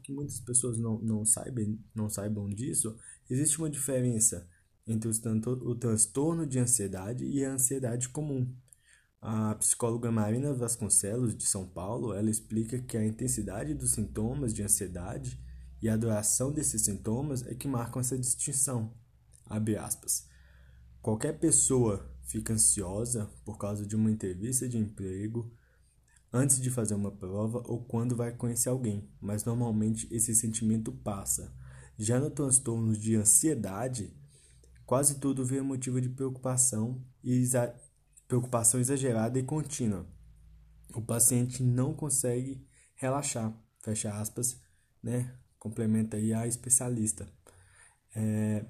que muitas pessoas não, não, saibam, não saibam disso, existe uma diferença entre o transtorno de ansiedade e a ansiedade comum. A psicóloga Marina Vasconcelos, de São Paulo, ela explica que a intensidade dos sintomas de ansiedade e a duração desses sintomas é que marcam essa distinção. Abre aspas. Qualquer pessoa fica ansiosa por causa de uma entrevista de emprego, antes de fazer uma prova ou quando vai conhecer alguém, mas normalmente esse sentimento passa. Já no transtorno de ansiedade, quase tudo vira motivo de preocupação e exa preocupação exagerada e contínua. O paciente não consegue relaxar, fecha aspas, né? Complementa aí a especialista. É,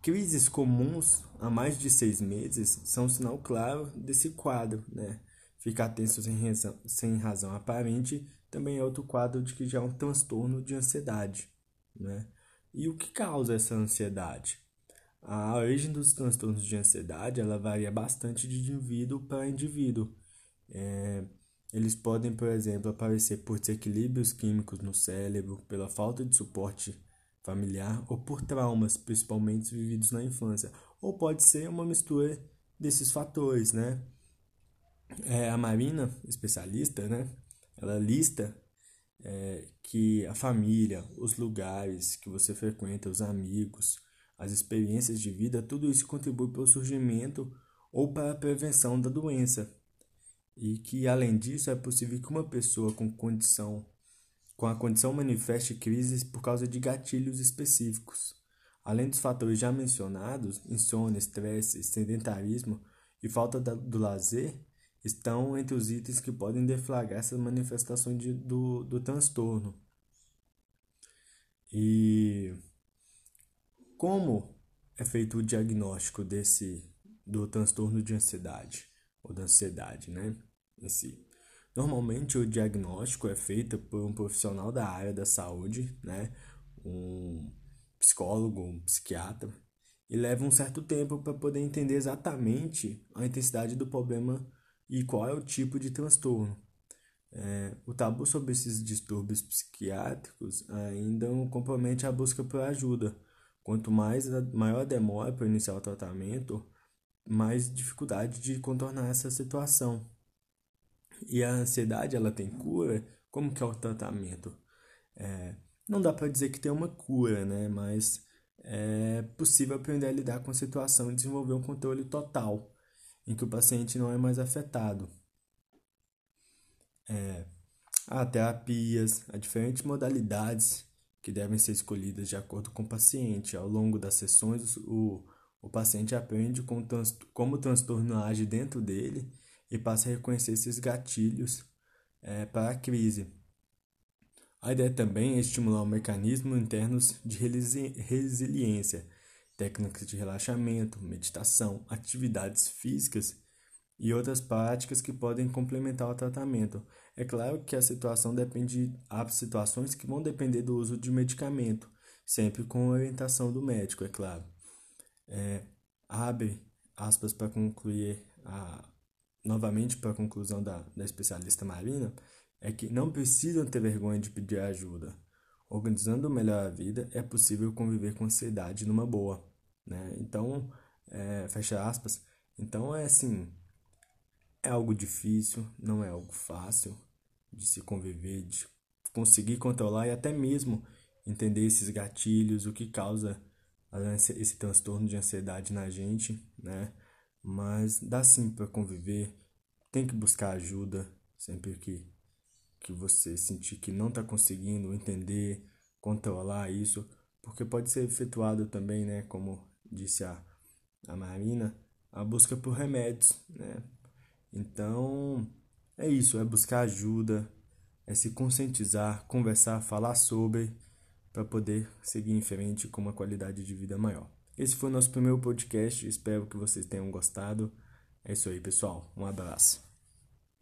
crises comuns há mais de seis meses são um sinal claro desse quadro, né? Ficar tenso sem razão, sem razão aparente também é outro quadro de que já é um transtorno de ansiedade. Né? E o que causa essa ansiedade? A origem dos transtornos de ansiedade ela varia bastante de indivíduo para indivíduo. É, eles podem, por exemplo, aparecer por desequilíbrios químicos no cérebro, pela falta de suporte familiar ou por traumas, principalmente vividos na infância. Ou pode ser uma mistura desses fatores, né? É, a Marina, especialista, né, ela lista é, que a família, os lugares que você frequenta, os amigos, as experiências de vida, tudo isso contribui para o surgimento ou para a prevenção da doença. E que, além disso, é possível que uma pessoa com condição com a condição manifeste crises por causa de gatilhos específicos. Além dos fatores já mencionados, insônia, estresse, sedentarismo e falta do lazer, estão entre os itens que podem deflagrar essas manifestações de, do, do transtorno. E como é feito o diagnóstico desse do transtorno de ansiedade ou da ansiedade, né, em si? Normalmente o diagnóstico é feito por um profissional da área da saúde, né, um psicólogo, um psiquiatra, e leva um certo tempo para poder entender exatamente a intensidade do problema e qual é o tipo de transtorno. É, o tabu sobre esses distúrbios psiquiátricos ainda compromete a busca por ajuda. Quanto mais maior a demora para iniciar o tratamento, mais dificuldade de contornar essa situação. E a ansiedade, ela tem cura? Como que é o tratamento? É, não dá para dizer que tem uma cura, né? Mas é possível aprender a lidar com a situação e desenvolver um controle total em que o paciente não é mais afetado. É, há terapias, há diferentes modalidades que devem ser escolhidas de acordo com o paciente. Ao longo das sessões, o, o paciente aprende como, como o transtorno age dentro dele e passa a reconhecer esses gatilhos é, para a crise. A ideia também é estimular mecanismos internos de resiliência, técnicas de relaxamento, meditação, atividades físicas e outras práticas que podem complementar o tratamento. É claro que a situação depende, há situações que vão depender do uso de medicamento, sempre com orientação do médico, é claro. É, abre aspas para concluir a, novamente para a conclusão da, da especialista Marina, é que não precisam ter vergonha de pedir ajuda. Organizando melhor a vida, é possível conviver com ansiedade numa boa, né? Então, é, fecha aspas. Então, é assim, é algo difícil, não é algo fácil de se conviver, de conseguir controlar e até mesmo entender esses gatilhos, o que causa esse transtorno de ansiedade na gente, né? Mas dá sim para conviver, tem que buscar ajuda sempre que que você sentir que não está conseguindo entender, controlar isso, porque pode ser efetuado também, né, como disse a, a Marina, a busca por remédios, né? Então, é isso, é buscar ajuda, é se conscientizar, conversar, falar sobre para poder seguir em frente com uma qualidade de vida maior. Esse foi o nosso primeiro podcast, espero que vocês tenham gostado. É isso aí, pessoal. Um abraço.